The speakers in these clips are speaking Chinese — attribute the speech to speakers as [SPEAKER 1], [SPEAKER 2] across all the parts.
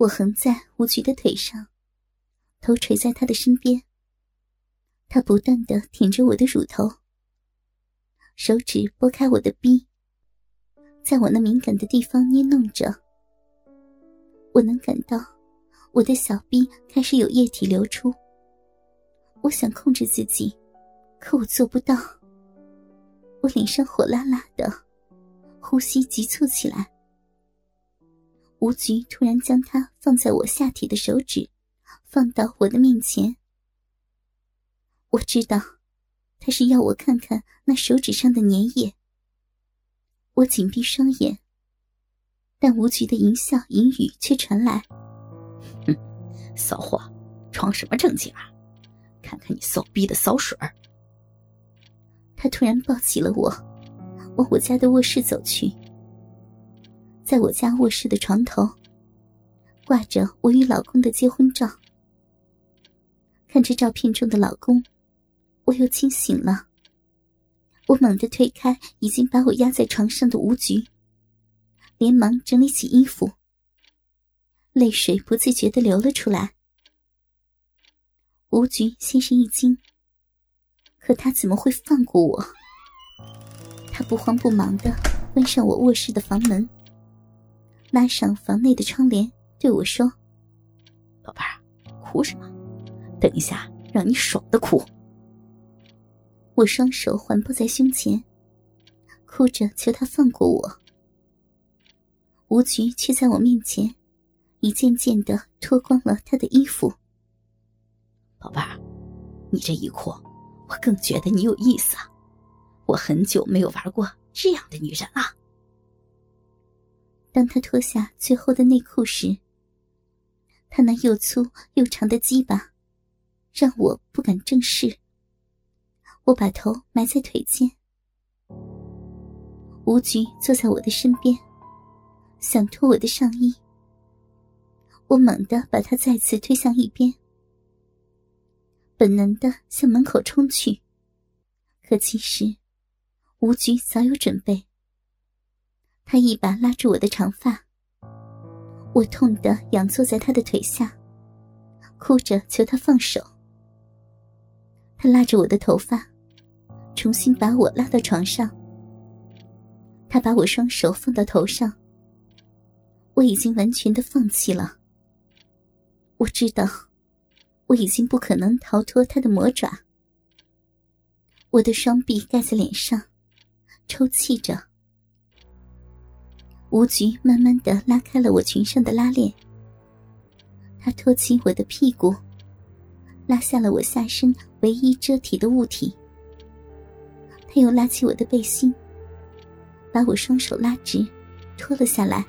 [SPEAKER 1] 我横在吴局的腿上，头垂在他的身边。他不断的舔着我的乳头，手指拨开我的逼，在我那敏感的地方捏弄着。我能感到我的小臂开始有液体流出。我想控制自己，可我做不到。我脸上火辣辣的，呼吸急促起来。吴局突然将他放在我下体的手指放到我的面前，我知道他是要我看看那手指上的粘液。我紧闭双眼，但吴局的淫笑淫语却传来：“
[SPEAKER 2] 哼，骚货，装什么正经啊？看看你骚逼的骚水！”
[SPEAKER 1] 他突然抱起了我，往我家的卧室走去。在我家卧室的床头，挂着我与老公的结婚照。看着照片中的老公，我又清醒了。我猛地推开已经把我压在床上的吴局，连忙整理起衣服，泪水不自觉的流了出来。吴局先是一惊，可他怎么会放过我？他不慌不忙的关上我卧室的房门。拉上房内的窗帘，对我说：“
[SPEAKER 2] 宝贝儿，哭什么？等一下让你爽的哭。”
[SPEAKER 1] 我双手环抱在胸前，哭着求他放过我。吴局却在我面前，一件件的脱光了他的衣服。
[SPEAKER 2] 宝贝儿，你这一哭，我更觉得你有意思啊！我很久没有玩过这样的女人了。
[SPEAKER 1] 当他脱下最后的内裤时，他那又粗又长的鸡巴让我不敢正视。我把头埋在腿间，吴局坐在我的身边，想脱我的上衣。我猛地把他再次推向一边，本能的向门口冲去，可其实吴局早有准备。他一把拉住我的长发，我痛得仰坐在他的腿下，哭着求他放手。他拉着我的头发，重新把我拉到床上。他把我双手放到头上，我已经完全的放弃了。我知道，我已经不可能逃脱他的魔爪。我的双臂盖在脸上，抽泣着。吴局慢慢的拉开了我裙上的拉链，他托起我的屁股，拉下了我下身唯一遮体的物体。他又拉起我的背心，把我双手拉直，脱了下来。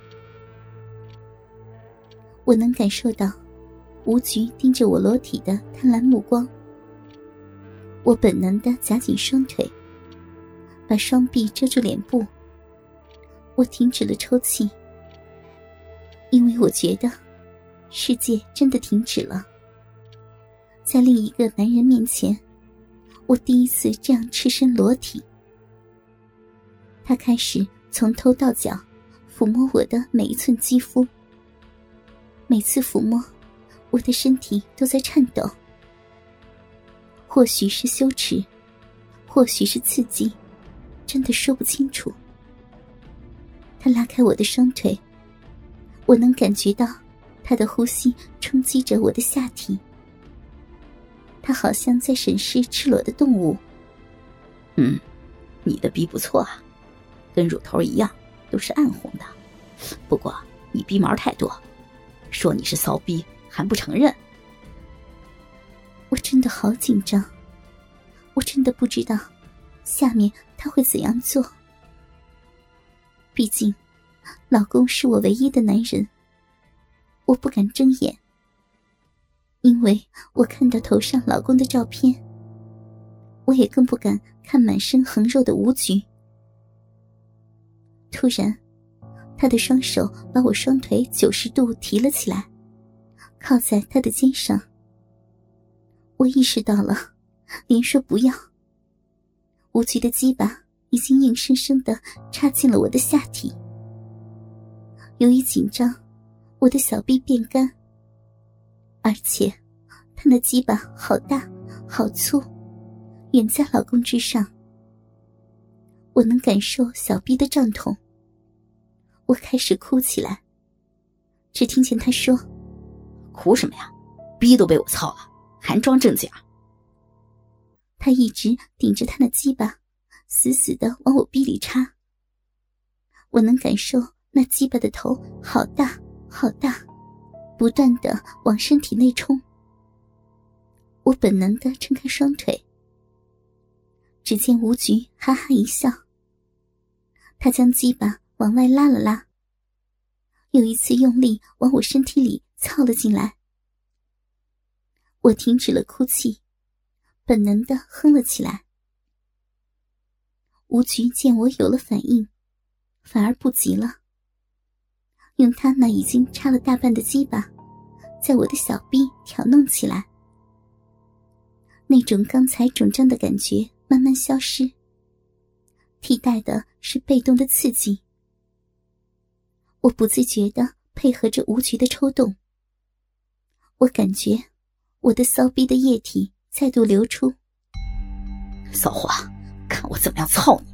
[SPEAKER 1] 我能感受到吴局盯着我裸体的贪婪目光。我本能的夹紧双腿，把双臂遮住脸部。我停止了抽泣，因为我觉得世界真的停止了。在另一个男人面前，我第一次这样赤身裸体。他开始从头到脚抚摸我的每一寸肌肤，每次抚摸，我的身体都在颤抖。或许是羞耻，或许是刺激，真的说不清楚。他拉开我的双腿，我能感觉到他的呼吸冲击着我的下体。他好像在审视赤裸的动物。
[SPEAKER 2] 嗯，你的鼻不错啊，跟乳头一样，都是暗红的。不过你鼻毛太多，说你是骚逼还不承认。
[SPEAKER 1] 我真的好紧张，我真的不知道下面他会怎样做。毕竟，老公是我唯一的男人。我不敢睁眼，因为我看到头上老公的照片。我也更不敢看满身横肉的吴局。突然，他的双手把我双腿九十度提了起来，靠在他的肩上。我意识到了，连说不要。吴局的鸡巴。已经硬生生的插进了我的下体。由于紧张，我的小臂变干，而且他那鸡巴好大好粗，远在老公之上。我能感受小臂的胀痛，我开始哭起来。只听见他说：“
[SPEAKER 2] 哭什么呀？逼都被我操了，还装正经？”
[SPEAKER 1] 他一直顶着他的鸡巴，死死的往我逼里插。我能感受那鸡巴的头好大好大，不断的往身体内冲。我本能的撑开双腿，只见吴菊哈哈一笑。他将鸡巴往外拉了拉，又一次用力往我身体里操了进来。我停止了哭泣。本能的哼了起来。吴菊见我有了反应，反而不急了，用他那已经插了大半的鸡巴，在我的小臂挑弄起来。那种刚才肿胀的感觉慢慢消失，替代的是被动的刺激。我不自觉的配合着吴菊的抽动，我感觉我的骚逼的液体。再度流出，
[SPEAKER 2] 骚货，看我怎么样操你！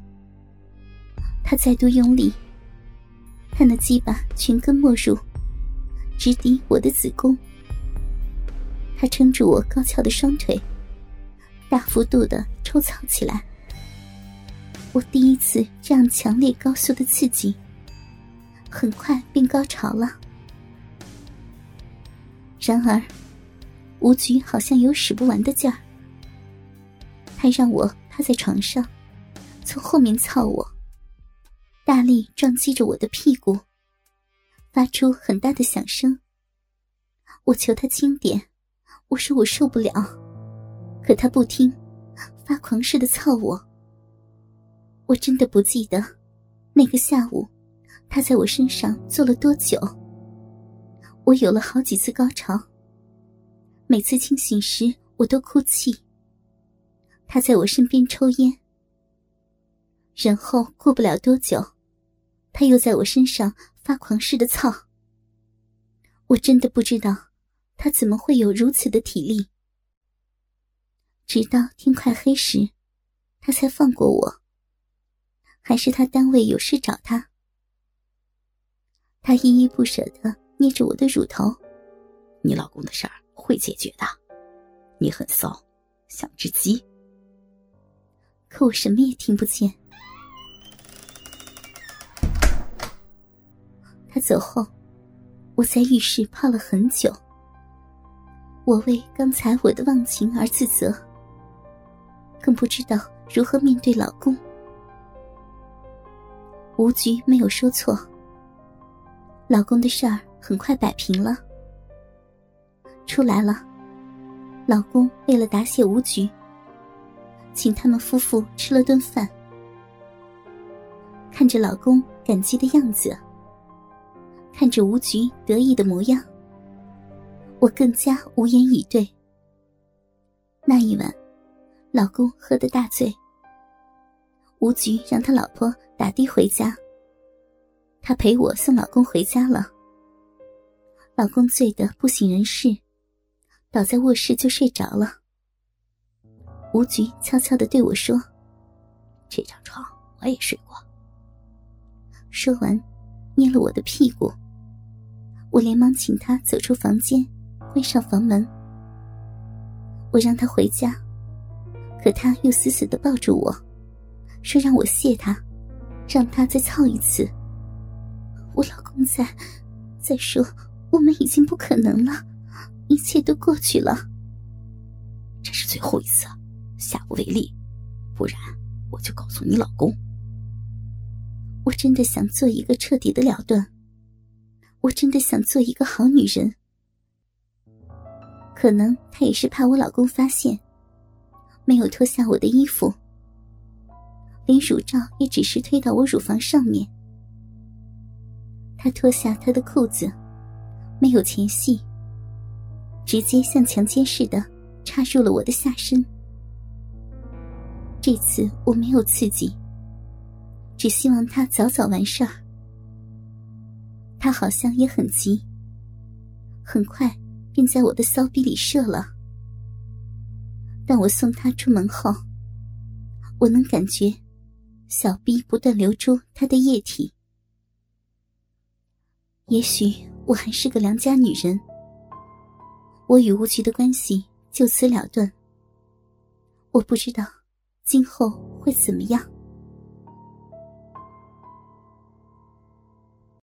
[SPEAKER 1] 他再度用力，他那鸡巴全根没入，直抵我的子宫。他撑住我高翘的双腿，大幅度的抽操起来。我第一次这样强烈高速的刺激，很快便高潮了。然而。吴菊好像有使不完的劲儿，他让我趴在床上，从后面操我，大力撞击着我的屁股，发出很大的响声。我求他轻点，我说我受不了，可他不听，发狂似的操我。我真的不记得那个下午他在我身上做了多久。我有了好几次高潮。每次清醒时，我都哭泣。他在我身边抽烟，然后过不了多久，他又在我身上发狂似的操。我真的不知道他怎么会有如此的体力。直到天快黑时，他才放过我。还是他单位有事找他，他依依不舍的捏着我的乳头。
[SPEAKER 2] 你老公的事儿。会解决的，你很骚，像只鸡。
[SPEAKER 1] 可我什么也听不见。他走后，我在浴室泡了很久。我为刚才我的忘情而自责，更不知道如何面对老公。吴局没有说错，老公的事儿很快摆平了。出来了，老公为了答谢吴局，请他们夫妇吃了顿饭。看着老公感激的样子，看着吴局得意的模样，我更加无言以对。那一晚，老公喝得大醉，吴局让他老婆打的回家，他陪我送老公回家了。老公醉得不省人事。倒在卧室就睡着了。吴菊悄悄的对我说：“
[SPEAKER 2] 这张床我也睡过。”
[SPEAKER 1] 说完，捏了我的屁股。我连忙请他走出房间，关上房门。我让他回家，可他又死死的抱住我，说让我谢他，让他再操一次。我老公在，再说我们已经不可能了。一切都过去了，
[SPEAKER 2] 这是最后一次，下不为例，不然我就告诉你老公。
[SPEAKER 1] 我真的想做一个彻底的了断，我真的想做一个好女人。可能他也是怕我老公发现，没有脱下我的衣服，连乳罩也只是推到我乳房上面。他脱下他的裤子，没有前戏。直接像强奸似的插入了我的下身。这次我没有刺激，只希望他早早完事儿。他好像也很急，很快便在我的骚逼里射了。但我送他出门后，我能感觉小逼不断流出他的液体。也许我还是个良家女人，我与吴局的关系就此了断。我不知道今后会怎么样。